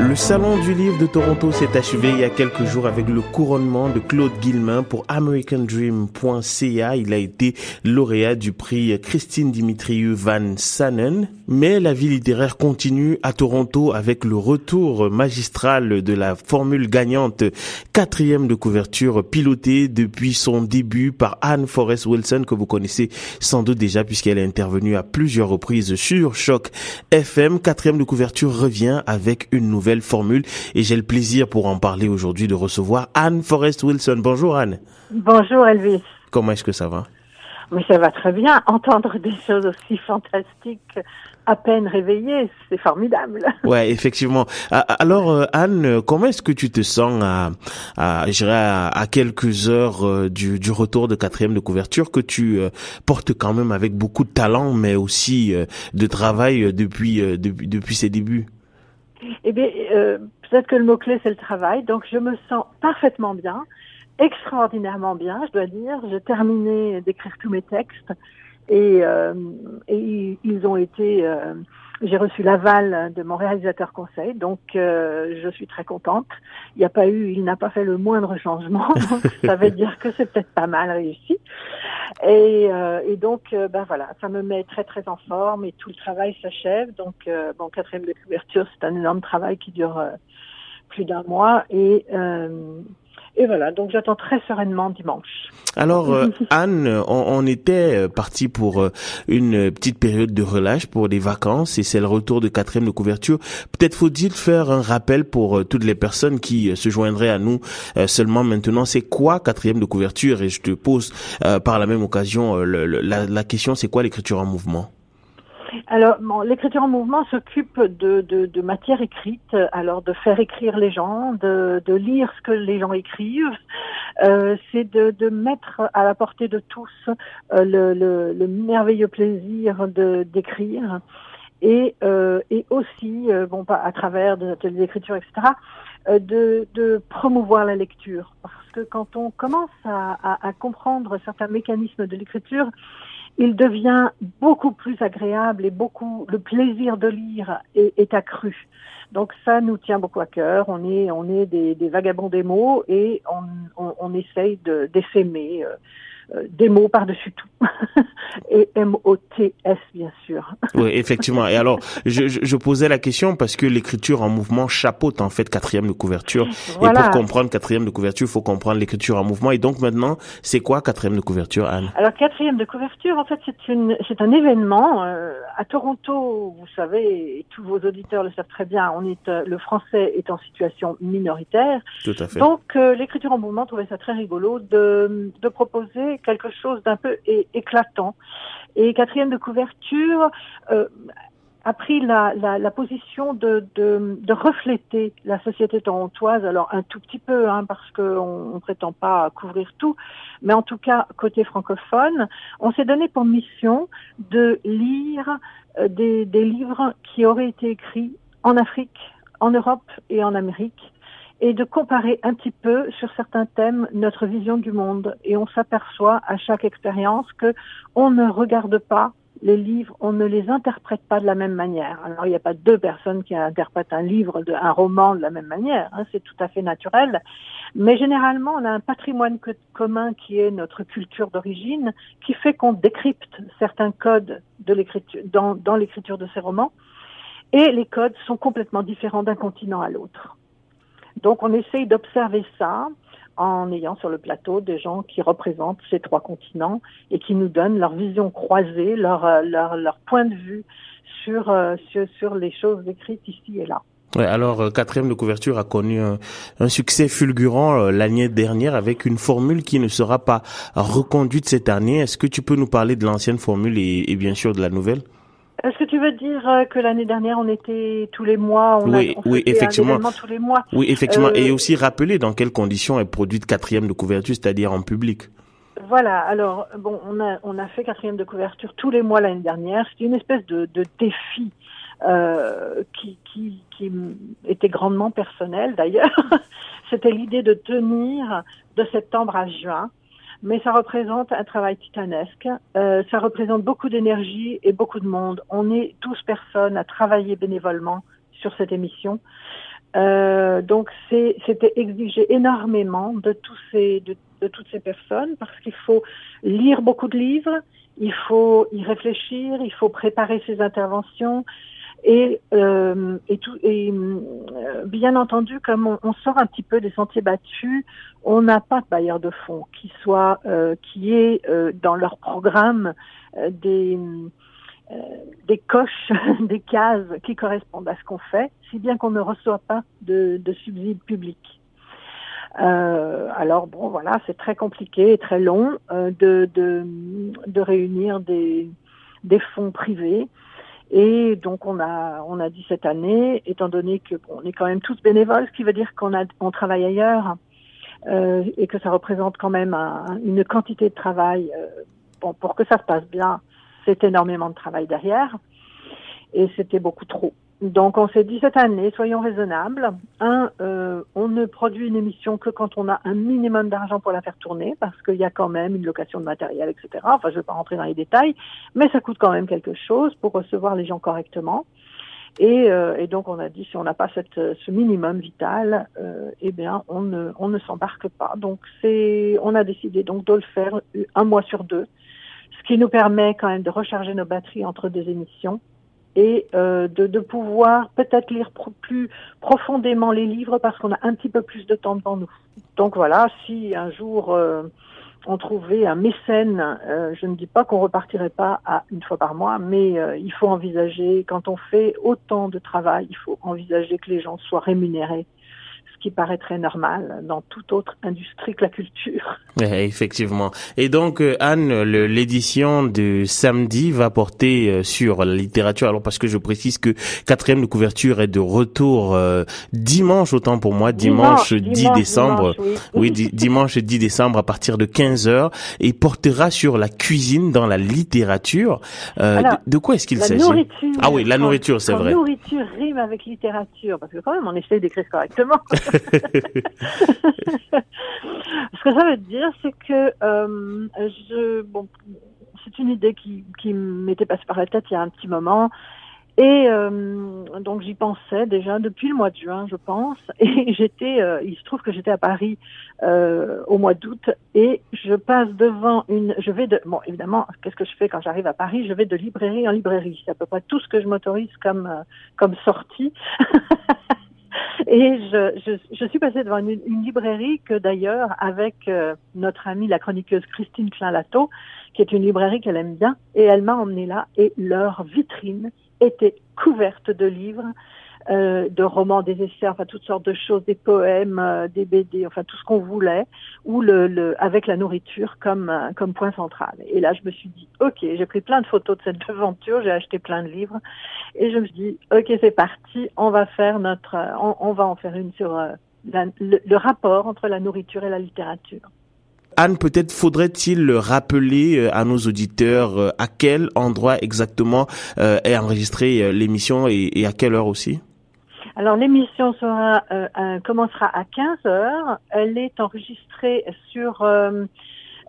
Le Salon du livre de Toronto s'est achevé il y a quelques jours avec le couronnement de Claude Guillemin pour AmericanDream.ca. Il a été lauréat du prix Christine Dimitriou Van Sanen. Mais la vie littéraire continue à Toronto avec le retour magistral de la formule gagnante quatrième de couverture pilotée depuis son début par Anne Forrest Wilson que vous connaissez sans doute déjà puisqu'elle est intervenue à plusieurs reprises sur Choc FM. Quatrième de couverture revient avec une nouvelle formule et j'ai le plaisir pour en parler aujourd'hui de recevoir Anne Forrest Wilson. Bonjour Anne. Bonjour Elvis. Comment est-ce que ça va? Mais ça va très bien. Entendre des choses aussi fantastiques à peine réveillé, c'est formidable. Ouais, effectivement. Alors, euh, Anne, comment est-ce que tu te sens à, à, à, quelques heures euh, du, du, retour de quatrième de couverture que tu euh, portes quand même avec beaucoup de talent, mais aussi de travail depuis, depuis, depuis ses débuts? Eh bien, euh, peut-être que le mot-clé, c'est le travail. Donc, je me sens parfaitement bien, extraordinairement bien, je dois dire. J'ai terminé d'écrire tous mes textes et, euh, et ils ont été... Euh, j'ai reçu l'aval de mon réalisateur conseil, donc euh, je suis très contente. Il n'y a pas eu, il n'a pas fait le moindre changement, donc ça veut dire que c'est peut-être pas mal réussi. Et, euh, et donc, euh, ben voilà, ça me met très très en forme et tout le travail s'achève. Donc, euh, bon, quatrième de couverture, c'est un énorme travail qui dure plus d'un mois et et voilà, donc j'attends très sereinement dimanche. Alors Anne, on, on était parti pour une petite période de relâche pour des vacances et c'est le retour de quatrième de couverture. Peut-être faut-il faire un rappel pour toutes les personnes qui se joindraient à nous seulement maintenant. C'est quoi quatrième de couverture? Et je te pose par la même occasion la, la question, c'est quoi l'écriture en mouvement? Alors, bon, l'écriture en mouvement s'occupe de, de, de, matière écrite, alors de faire écrire les gens, de, de lire ce que les gens écrivent, euh, c'est de, de, mettre à la portée de tous euh, le, le, le, merveilleux plaisir d'écrire et, euh, et aussi, euh, bon, pas à travers des ateliers d'écriture, etc., euh, de, de, promouvoir la lecture. Parce que quand on commence à, à, à comprendre certains mécanismes de l'écriture, il devient beaucoup plus agréable et beaucoup le plaisir de lire est, accru. Donc ça nous tient beaucoup à cœur. On est on est des, vagabonds des mots et on, on, on essaye d'essaimer euh, euh, des mots par-dessus tout. et M-O-T-S, bien sûr. oui, effectivement. Et alors, je, je, posais la question parce que l'écriture en mouvement chapeaute en fait quatrième de couverture. Et pour comprendre quatrième de couverture, il faut comprendre l'écriture en mouvement. Et donc maintenant, c'est quoi quatrième de couverture, Anne? Alors, quatrième de couverture, en fait, c'est une, c'est un événement euh, à Toronto. Vous savez, et tous vos auditeurs le savent très bien. On est, euh, le français est en situation minoritaire. Tout à fait. Donc, l'écriture en mouvement trouvait ça très rigolo de, de proposer quelque chose d'un peu éclatant. Et quatrième de couverture euh, a pris la, position de, refléter la société torontoise, alors un tout petit peu, hein, parce qu'on ne prétend pas couvrir tout, mais en tout cas, côté francophone, on s'est donné pour mission de lire euh, des livres qui auraient été écrits en Afrique, en Europe et en Amérique et de comparer un petit peu sur certains thèmes notre vision du monde. Et on s'aperçoit à chaque expérience que on ne regarde pas les livres, on ne les interprète pas de la même manière. Alors il n'y a pas deux personnes qui interprètent un livre, de, un roman de la même manière, hein, c'est tout à fait naturel. Mais généralement, on a un patrimoine commun qui est notre culture d'origine, qui fait qu'on décrypte certains codes de l'écriture, dans, dans l'écriture de ces romans, et les codes sont complètement différents d'un continent à l'autre. Donc on essaye d'observer ça en ayant sur le plateau des gens qui représentent ces trois continents et qui nous donnent leur vision croisée, leur, euh, leur, leur point de vue sur, euh, sur, sur les choses écrites ici et là. Alors euh, quatrième de couverture a connu un, succès fulgurant l'année dernière avec une formule qui ne sera pas reconduite cette année. Est-ce que tu peux nous parler de l'ancienne formule et bien sûr de la nouvelle? Est-ce que tu veux dire euh, que l'année dernière on était tous les mois on Oui, a, oui, effectivement. tous les mois. Oui, effectivement. Euh... Et aussi rappeler dans quelles conditions est produite quatrième de couverture, c'est-à-dire en public. Voilà. Alors bon, on a on a fait quatrième de couverture tous les mois l'année dernière. C'était une espèce de, de défi euh, qui, qui qui était grandement personnel d'ailleurs. C'était l'idée de tenir de septembre à juin mais ça représente un travail titanesque. Euh, ça représente beaucoup d'énergie et beaucoup de monde. On est 12 personnes à travailler bénévolement sur cette émission. Euh, donc c'était exigé énormément de tous ces de, de toutes ces personnes parce qu'il faut lire beaucoup de livres, il faut y réfléchir, il faut préparer ses interventions, et, euh, et, tout, et euh, bien entendu, comme on, on, sort un petit peu des sentiers battus, on n'a pas de bailleur de fonds qui soit euh, qui est euh, dans leur programme euh, des des coches, des cases qui correspondent à ce qu'on fait, si bien qu'on ne reçoit pas de, de subsides publics. alors bon, voilà, c'est très compliqué et très long de, de, de réunir des, des fonds privés. Et donc on a on a dit cette année, étant donné que bon, on est quand même tous bénévoles, ce qui veut dire qu'on a on travaille ailleurs euh, et que ça représente quand même un, une quantité de travail. Euh, bon, pour que ça se passe bien, c'est énormément de travail derrière et c'était beaucoup trop. Donc on s'est dit cette année, soyons raisonnables. Un, euh, on ne produit une émission que quand on a un minimum d'argent pour la faire tourner, parce qu'il y a quand même une location de matériel, etc. Enfin, je ne vais pas rentrer dans les détails, mais ça coûte quand même quelque chose pour recevoir les gens correctement. Et, euh, et donc on a dit si on n'a pas cette, ce minimum vital, euh, eh bien on ne, on ne s'embarque pas. Donc c'est, on a décidé donc de le faire un mois sur deux, ce qui nous permet quand même de recharger nos batteries entre deux émissions et euh, de, pouvoir peut-être lire plus profondément les livres parce qu'on a un petit peu plus de temps devant nous. Donc voilà, si un jour euh, on trouvait un mécène, euh, je ne dis pas qu'on repartirait pas à une fois par mois, mais il faut envisager, quand on fait autant de travail, il faut envisager que les gens soient rémunérés qui paraît très normal dans toute autre industrie que la culture. Effectivement. Et donc, euh, Anne, l'édition de samedi va porter euh, sur la littérature. Alors, parce que je précise que quatrième de couverture est de retour euh, dimanche, autant pour moi, dimanche, 10 décembre. oui, dimanche 10 décembre à partir de 15 heures et portera sur la cuisine dans la littérature. de, quoi est-ce qu'il s'agit? Ah oui, la nourriture, c'est vrai. La nourriture rime avec littérature, parce que quand même, on essaie d'écrire correctement. Ce que ça veut dire, c'est que euh, je, bon, c'est une idée qui, qui m'était passée par la tête il y a un petit moment. Et euh, donc j'y pensais déjà depuis le mois de juin, je pense. Et j'étais, euh, il se trouve que j'étais à Paris euh, au mois d'août et je passe devant une, je vais de, bon évidemment, qu'est-ce que je fais quand j'arrive à Paris? Je vais de librairie en librairie. C'est à peu près tout ce que je m'autorise comme euh, comme sortie. Et je, je, suis passée devant une, une librairie que d'ailleurs, avec euh, notre amie la chroniqueuse Christine Klein-Lato, qui est une librairie qu'elle aime bien, et elle m'a emmenée là, et leur vitrine était couverte de livres euh, de romans, des essais, enfin toutes sortes de choses, des poèmes, euh, des BD, enfin tout ce qu'on voulait, ou le, le, avec la nourriture comme euh, comme point central. Et là, je me suis dit, ok, j'ai pris plein de photos de cette aventure, j'ai acheté plein de livres, et je me suis dit, ok, c'est parti, on va faire notre, on, va en faire une sur la, le, le rapport entre la nourriture et la littérature. Anne, peut-être faudrait-il rappeler à nos auditeurs à quel endroit exactement est enregistrée l'émission et, à quelle heure aussi? Alors l'émission euh, commencera à 15 heures. Elle est enregistrée sur euh,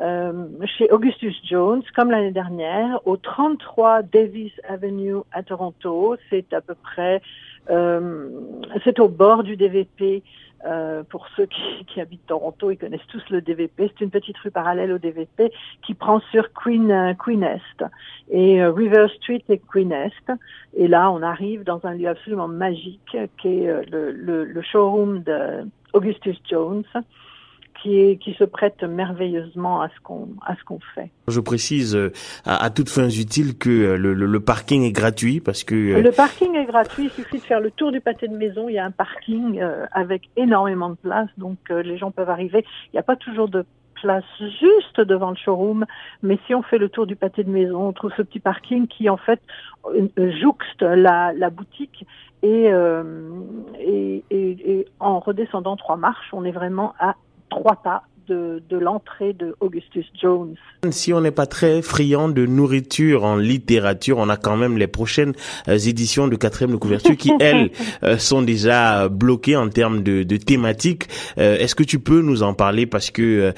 euh, chez Augustus Jones, comme l'année dernière, au 33 Davis Avenue à Toronto. C'est à peu près, euh, c'est au bord du DVP. Euh, pour ceux qui, qui, habitent Toronto, ils connaissent tous le DVP. C'est une petite rue parallèle au DVP qui prend sur Queen, euh, Queen Est et euh, River Street et Queen Est. Et là, on arrive dans un lieu absolument magique qui est le, le, le showroom de Augustus Jones qui, qui se prête merveilleusement à ce qu'on à ce qu'on fait. Je précise euh, à, à, toutes fins utiles que euh, le, le, le, parking est gratuit parce que euh, le parking est gratuit. Il suffit de faire le tour du pâté de maison. Il y a un parking avec énormément de place, donc les gens peuvent arriver. Il n'y a pas toujours de place juste devant le showroom, mais si on fait le tour du pâté de maison, on trouve ce petit parking qui en fait jouxte la, la boutique et, euh, et, et, et, en redescendant trois marches, on est vraiment à trois pas de, de l'entrée de Augustus Jones. Si on n'est pas très friand de nourriture en littérature, on a quand même les prochaines euh, éditions de quatrième de couverture qui, elles, euh, sont déjà bloquées en termes de, de thématiques. Est-ce que tu peux nous en parler parce que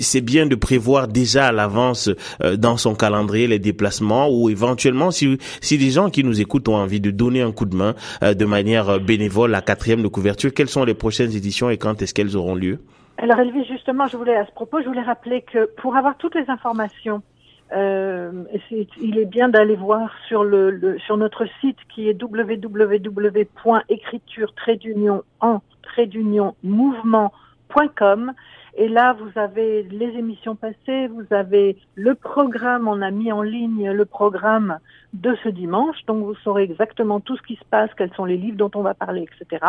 c'est bien de prévoir déjà à l'avance dans son calendrier les déplacements ou éventuellement si, si des gens qui nous écoutent ont envie de donner un coup de main de manière bénévole à quatrième de couverture, quelles sont les prochaines éditions et quand est-ce qu'elles auront lieu? Alors Elvis, justement, je voulais à ce propos, je voulais rappeler que pour avoir toutes les informations, euh, il est bien d'aller voir sur le, sur notre site qui est www.écriture en mouvement.com et là, vous avez les émissions passées, vous avez le programme, on a mis en ligne le programme de ce dimanche, donc vous saurez exactement tout ce qui se passe, quels sont les livres dont on va parler, etc.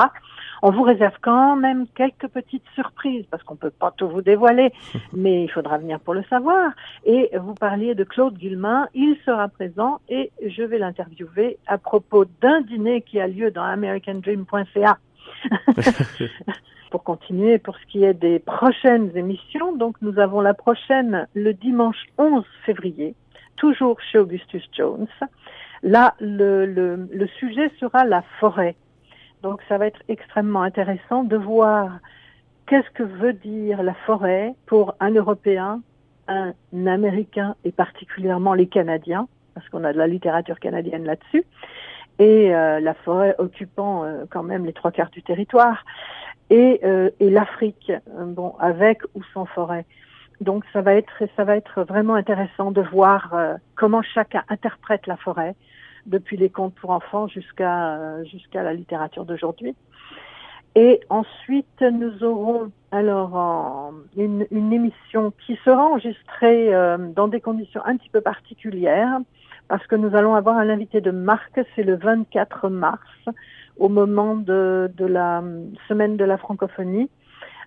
On vous réserve quand même quelques petites surprises, parce qu'on peut pas tout vous dévoiler, mais il faudra venir pour le savoir. Et vous parliez de Claude Guillemin, il sera présent et je vais l'interviewer à propos d'un dîner qui a lieu dans americandream.ca. pour continuer, pour ce qui est des prochaines émissions, donc nous avons la prochaine le dimanche 11 février, toujours chez Augustus Jones. Là, le, le, le sujet sera la forêt. Donc ça va être extrêmement intéressant de voir qu'est-ce que veut dire la forêt pour un Européen, un Américain et particulièrement les Canadiens, parce qu'on a de la littérature canadienne là-dessus, et euh, la forêt occupant euh, quand même les trois quarts du territoire et, euh, et l'Afrique, euh, bon, avec ou sans forêt. Donc ça va être ça va être vraiment intéressant de voir euh, comment chacun interprète la forêt, depuis les contes pour enfants jusqu'à jusqu'à la littérature d'aujourd'hui. Et ensuite, nous aurons alors une, une, émission qui sera enregistrée dans des conditions un petit peu particulières, parce que nous allons avoir un invité de marque, c'est le 24 mars, au moment de, de la semaine de la francophonie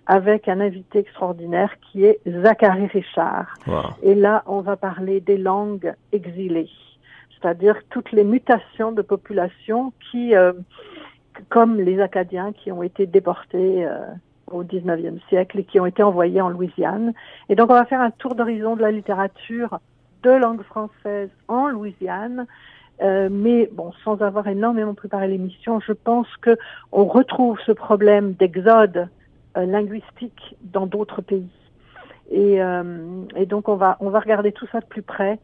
avec un invité extraordinaire qui est Zachary Richard. Et là, on va parler des langues exilées, c'est-à-dire toutes les mutations de population qui, euh, comme les Acadiens qui ont été déportés euh, au 19e siècle et qui ont été envoyés en Louisiane. Et donc, on va faire un tour d'horizon de la littérature de langue française en Louisiane euh, mais bon, sans avoir énormément préparé l'émission, je pense que on retrouve ce problème d'exode euh, linguistique dans d'autres pays. Et, euh, et, donc on va on va regarder tout ça de plus près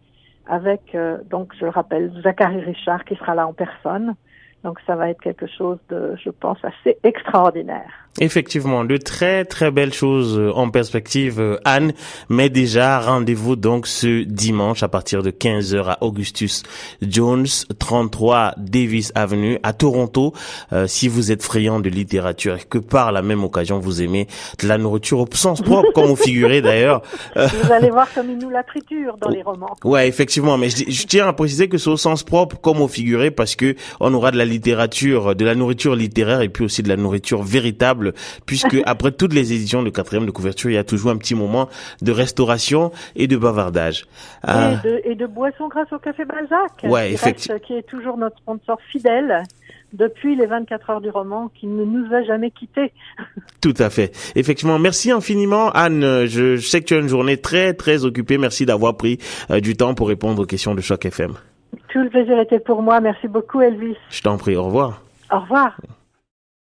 avec donc je le rappelle Zachary Richard qui sera là en personne. Donc ça va être quelque chose de je pense assez extraordinaire. Effectivement, de très très belles choses euh, en perspective, euh, Anne. Mais déjà, rendez-vous donc ce dimanche à partir de 15h à Augustus Jones, 33 Davis Avenue à Toronto. Euh, si vous êtes friand de littérature et que par la même occasion vous aimez de la nourriture au sens propre, comme vous figurez d'ailleurs. Vous allez voir comme il nous la triture dans les romans. Ouais, effectivement. Mais je, je tiens à préciser que c'est au sens propre, comme au figuré, parce que on aura de la littérature, de la nourriture littéraire et puis aussi de la nourriture véritable puisque après toutes les éditions de quatrième de couverture, il y a toujours un petit moment de restauration et de bavardage. Et, euh, de, et de boisson grâce au Café Balzac, ouais, effectivement. qui est toujours notre sponsor fidèle depuis les 24 heures du roman qui ne nous a jamais quittés. Tout à fait. Effectivement, merci infiniment Anne. Je, sais que tu as une journée très très occupée. Merci d'avoir pris euh, du temps pour répondre aux questions de Choc FM. Tout le plaisir était pour moi. Merci beaucoup Elvis. Je t'en prie. Au revoir. Au revoir.